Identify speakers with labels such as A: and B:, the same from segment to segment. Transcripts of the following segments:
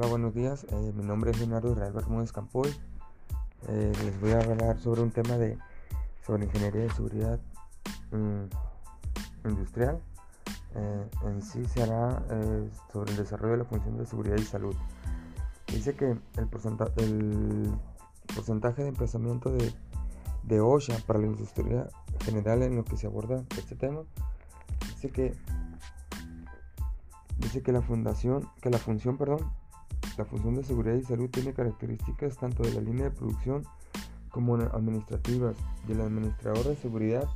A: Hola, buenos días. Eh, mi nombre es Leonardo Israel Bermúdez Campoy. Eh, les voy a hablar sobre un tema de sobre ingeniería de seguridad mm, industrial. Eh, en sí se hará sobre el desarrollo de la función de seguridad y salud. Dice que el, porcentaje de emplazamiento de, de OSHA para la industria general en lo que se aborda este tema dice que dice que la fundación que la función perdón la función de seguridad y salud tiene características tanto de la línea de producción como administrativas y el administrador de seguridad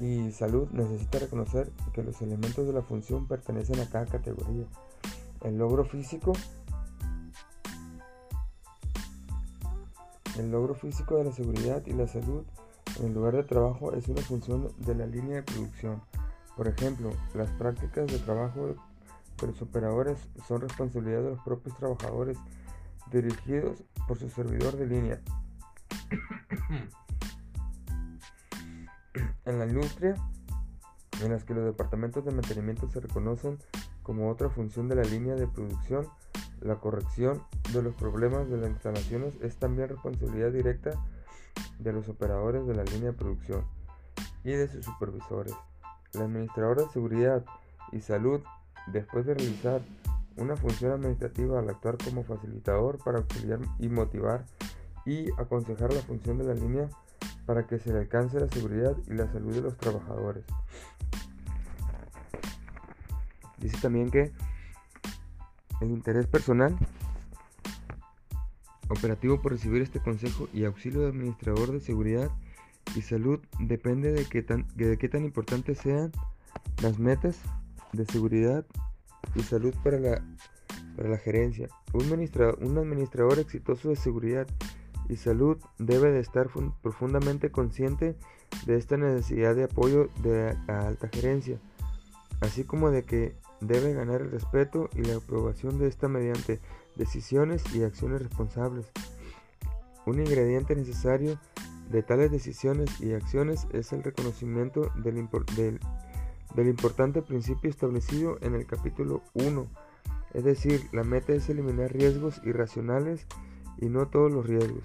A: y salud necesita reconocer que los elementos de la función pertenecen a cada categoría. El logro físico El logro físico de la seguridad y la salud en el lugar de trabajo es una función de la línea de producción. Por ejemplo, las prácticas de trabajo de los operadores son responsabilidad de los propios trabajadores dirigidos por su servidor de línea. en la industria, en las que los departamentos de mantenimiento se reconocen como otra función de la línea de producción, la corrección de los problemas de las instalaciones es también responsabilidad directa de los operadores de la línea de producción y de sus supervisores. El administrador de seguridad y salud, después de realizar una función administrativa al actuar como facilitador para auxiliar y motivar y aconsejar la función de la línea para que se le alcance la seguridad y la salud de los trabajadores. Dice también que el interés personal operativo por recibir este consejo y auxilio de administrador de seguridad y salud depende de qué tan, de qué tan importantes sean las metas de seguridad y salud para la, para la gerencia. Un administrador, un administrador exitoso de seguridad y salud debe de estar profundamente consciente de esta necesidad de apoyo de la alta gerencia, así como de que debe ganar el respeto y la aprobación de esta mediante decisiones y acciones responsables. Un ingrediente necesario de tales decisiones y acciones es el reconocimiento del, del, importante principio establecido en el capítulo 1, es decir, la meta es eliminar riesgos irracionales y no todos los riesgos.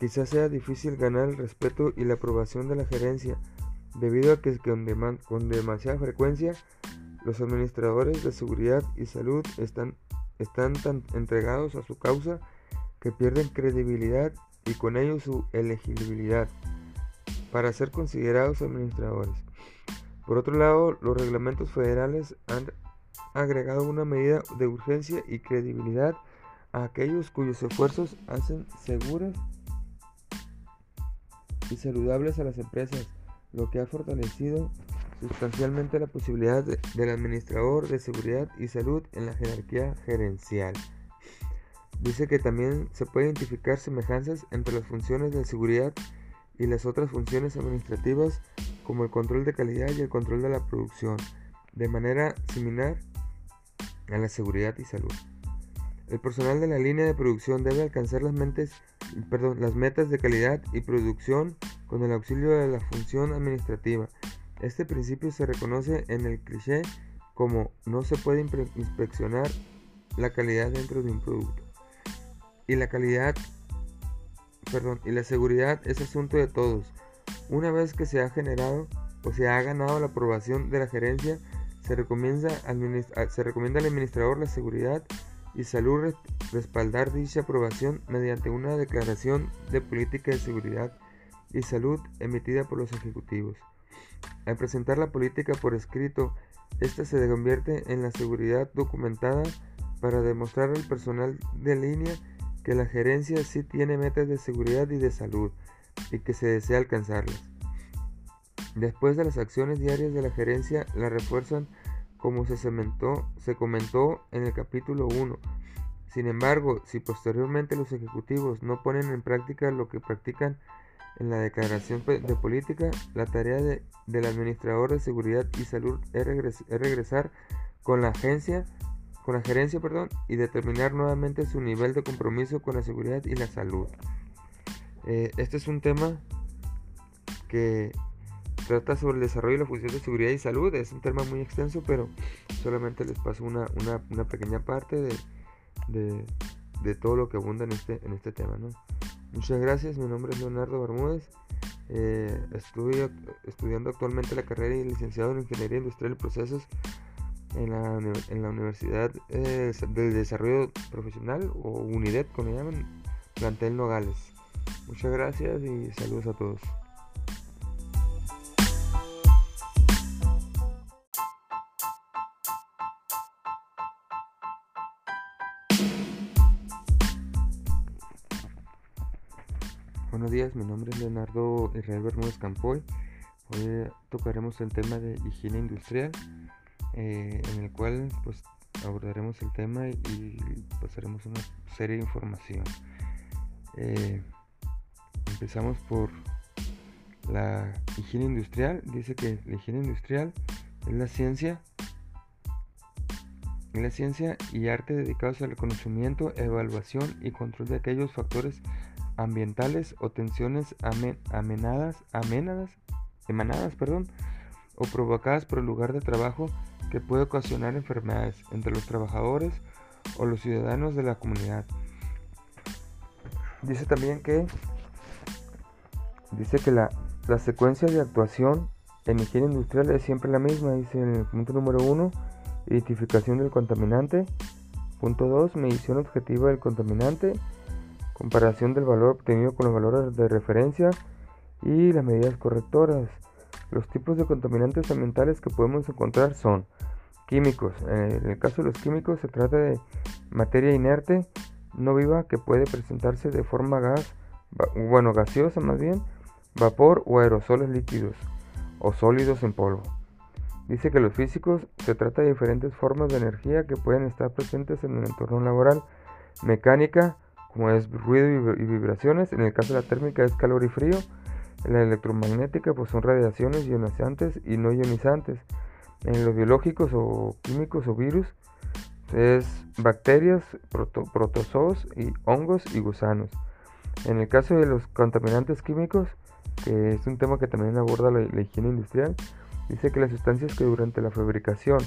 A: Quizás sea difícil ganar el respeto y la aprobación de la gerencia, debido a que con, con demasiada frecuencia los administradores de seguridad y salud están están tan entregados a su causa que pierden credibilidad y con ello su elegibilidad para ser considerados administradores. Por otro lado, los reglamentos federales han agregado una medida de urgencia y credibilidad a aquellos cuyos esfuerzos hacen seguras y saludables a las empresas, lo que ha fortalecido sustancialmente la posibilidad del administrador de seguridad y salud en la jerarquía gerencial. Dice que también se puede identificar semejanzas entre las funciones de seguridad y las otras funciones administrativas como el control de calidad y el control de la producción, de manera similar a la seguridad y salud. El personal de la línea de producción debe alcanzar las, metas de calidad y producción con el auxilio de la función administrativa este principio se reconoce en el cliché como no se puede inspeccionar la calidad dentro de un producto. Y la calidad, perdón, y la seguridad es asunto de todos. Una vez que se ha generado o se ha ganado la aprobación de la gerencia, se recomienda, recomienda al administrador la seguridad y salud respaldar dicha aprobación mediante una declaración de política de seguridad y salud emitida por los ejecutivos. Al presentar la política por escrito, esta se convierte en la seguridad documentada para demostrar al personal de línea que la gerencia sí tiene metas de seguridad y de salud y que se desea alcanzarlas. Después de las acciones diarias de la gerencia la refuerzan como se, comentó en el capítulo 1. Sin embargo, si posteriormente los ejecutivos no ponen en práctica lo que practican en la declaración de política, la tarea del administrador de seguridad y salud es, regresar con la agencia, con la gerencia, perdón, y determinar nuevamente su nivel de compromiso con la seguridad y la salud. Eh, este es un tema que trata sobre el desarrollo y la función de seguridad y salud. Es un tema muy extenso, pero solamente les paso una, pequeña parte de, todo lo que abunda en este, en este tema. Muchas gracias, mi nombre es Leonardo Bermúdez. Eh, estudio estudiando actualmente la carrera de licenciado en Ingeniería Industrial y Procesos en la, en la Universidad eh, del Desarrollo Profesional o UNIDET, como le llaman, plantel Nogales. Muchas gracias y saludos a todos. Buenos días, mi nombre es Leonardo Israel Bermúdez Campoy. Hoy tocaremos el tema de higiene industrial, eh, en el cual pues abordaremos el tema y, pasaremos una serie de información. Eh, empezamos por la higiene industrial. Dice que la higiene industrial es la ciencia la ciencia y arte dedicados al conocimiento, evaluación y control de aquellos factores ambientales o tensiones amenadas, amenadas, emanadas perdón, o provocadas por el lugar de trabajo que puede ocasionar enfermedades entre los trabajadores o los ciudadanos de la comunidad. Dice también que dice que la, la secuencia de actuación en higiene industrial es siempre la misma. Dice en el punto número 1, identificación del contaminante. Punto 2, medición objetiva del contaminante comparación del valor obtenido con los valores de referencia y las medidas correctoras. Los tipos de contaminantes ambientales que podemos encontrar son químicos. En el caso de los químicos se trata de materia inerte no viva que puede presentarse de forma gas, bueno, gaseosa más bien, vapor o aerosoles líquidos o sólidos en polvo. Dice que los físicos se trata de diferentes formas de energía que pueden estar presentes en el entorno laboral, mecánica, como es ruido y vibraciones. En el caso de la térmica es calor y frío. En la electromagnética pues son radiaciones ionizantes y no ionizantes. En los biológicos o químicos o virus es bacterias, protozoos y hongos y gusanos. En el caso de los contaminantes químicos, que es un tema que también aborda la, higiene industrial, dice que las sustancias que durante la fabricación,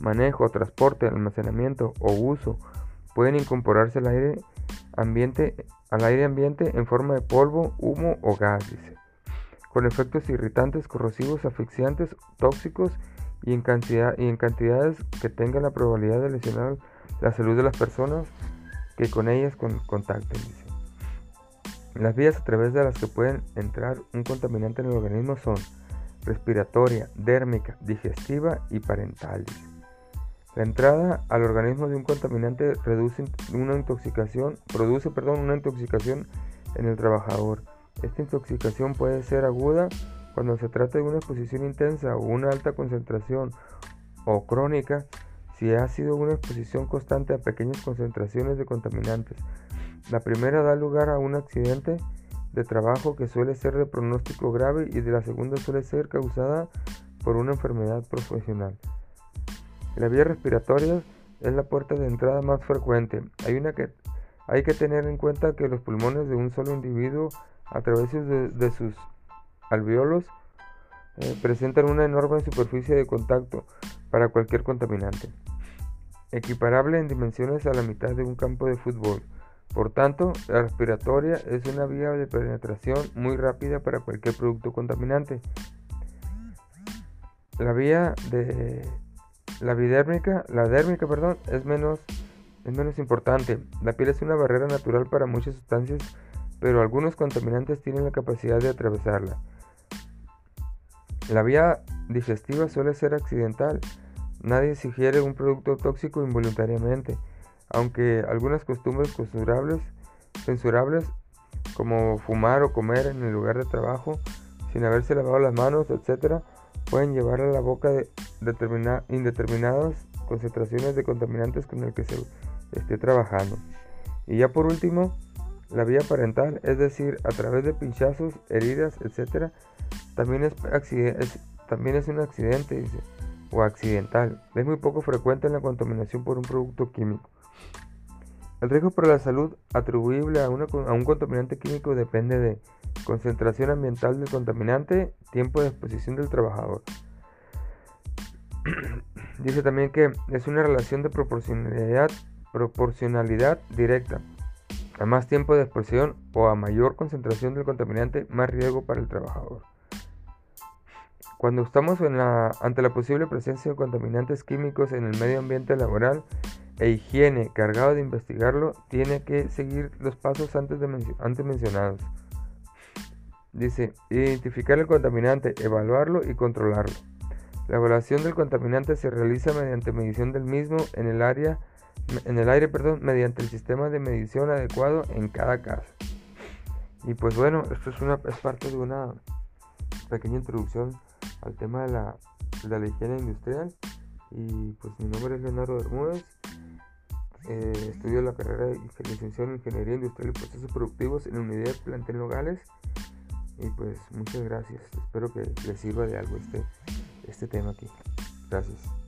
A: manejo, transporte, almacenamiento o uso pueden incorporarse al aire ambiente, al aire ambiente en forma de polvo, humo o gas, con efectos irritantes, corrosivos, asfixiantes, tóxicos y en, y en cantidades que tengan la probabilidad de lesionar la salud de las personas que con ellas contacten. Las vías a través de las que pueden entrar un contaminante en el organismo son respiratoria, dérmica, digestiva y parental. La entrada al organismo de un contaminante reduce una intoxicación, produce perdón, una intoxicación en el trabajador. Esta intoxicación puede ser aguda cuando se trata de una exposición intensa o una alta concentración o crónica si ha sido una exposición constante a pequeñas concentraciones de contaminantes. La primera da lugar a un accidente de trabajo que suele ser de pronóstico grave y de la segunda suele ser causada por una enfermedad profesional. La vía respiratoria es la puerta de entrada más frecuente. Hay, una que, hay que tener en cuenta que los pulmones de un solo individuo a través de, sus alveolos eh, presentan una enorme superficie de contacto para cualquier contaminante, equiparable en dimensiones a la mitad de un campo de fútbol. Por tanto, la respiratoria es una vía de penetración muy rápida para cualquier producto contaminante. La vía de la vidérmica, la dérmica, perdón, es menos, es menos importante. La piel es una barrera natural para muchas sustancias, pero algunos contaminantes tienen la capacidad de atravesarla. La vía digestiva suele ser accidental. Nadie sugiere un producto tóxico involuntariamente, aunque algunas costumbres censurables, como fumar o comer en el lugar de trabajo sin haberse lavado las manos, etc., pueden llevar a la boca de indeterminadas concentraciones de contaminantes con el que se esté trabajando. Y ya por último, la vía parental, es decir, a través de pinchazos, heridas, etc., también es, también es un accidente o accidental. Es muy poco frecuente en la contaminación por un producto químico. El riesgo para la salud atribuible a, un contaminante químico depende de concentración ambiental del contaminante, tiempo de exposición del trabajador. Dice también que es una relación de proporcionalidad directa. A más tiempo de exposición o a mayor concentración del contaminante, más riesgo para el trabajador. Cuando estamos ante la posible presencia de contaminantes químicos en el medio ambiente laboral e higiene cargado de investigarlo, tiene que seguir los pasos antes, antes mencionados. Dice, identificar el contaminante, evaluarlo y controlarlo. La evaluación del contaminante se realiza mediante medición del mismo en el, área, en el aire perdón, mediante el sistema de medición adecuado en cada caso. Y pues bueno, esto es, una, es parte de una pequeña introducción al tema de la, de la higiene industrial. Y pues mi nombre es Leonardo Bermúdez. Eh, estudio la carrera de licenciado en Ingeniería Industrial y Procesos Productivos en la Unidad de Plantel. Y pues muchas gracias. Espero que les sirva de algo este, este tema aquí. Gracias.